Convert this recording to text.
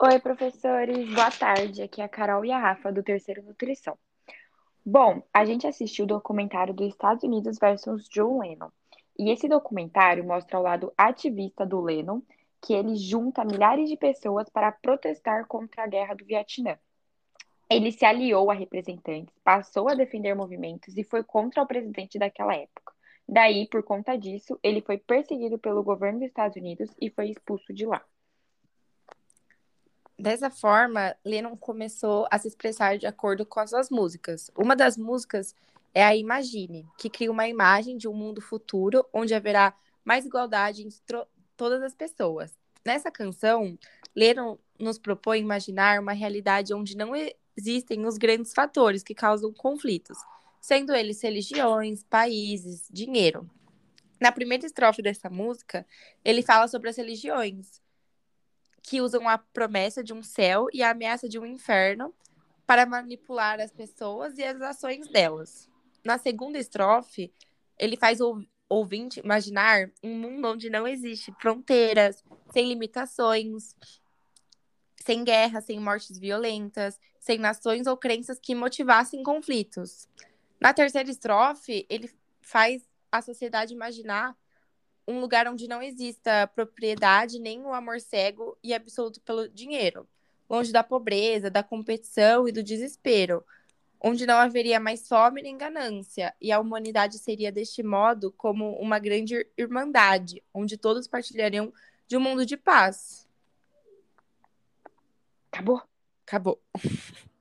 Oi, professores, boa tarde. Aqui é a Carol e a Rafa do Terceiro Nutrição. Bom, a gente assistiu o documentário dos Estados Unidos versus John Lennon. E esse documentário mostra o lado ativista do Lennon, que ele junta milhares de pessoas para protestar contra a guerra do Vietnã. Ele se aliou a representantes, passou a defender movimentos e foi contra o presidente daquela época. Daí, por conta disso, ele foi perseguido pelo governo dos Estados Unidos e foi expulso de lá. Dessa forma, Lennon começou a se expressar de acordo com as suas músicas. Uma das músicas é a Imagine, que cria uma imagem de um mundo futuro onde haverá mais igualdade entre todas as pessoas. Nessa canção, Lennon nos propõe imaginar uma realidade onde não existem os grandes fatores que causam conflitos, sendo eles religiões, países, dinheiro. Na primeira estrofe dessa música, ele fala sobre as religiões, que usam a promessa de um céu e a ameaça de um inferno para manipular as pessoas e as ações delas. Na segunda estrofe, ele faz o ouvinte imaginar um mundo onde não existe fronteiras, sem limitações, sem guerra, sem mortes violentas, sem nações ou crenças que motivassem conflitos. Na terceira estrofe, ele faz a sociedade imaginar um lugar onde não exista propriedade, nem o amor cego e absoluto pelo dinheiro, longe da pobreza, da competição e do desespero, onde não haveria mais fome nem ganância, e a humanidade seria deste modo como uma grande irmandade, onde todos partilhariam de um mundo de paz. Acabou? Acabou.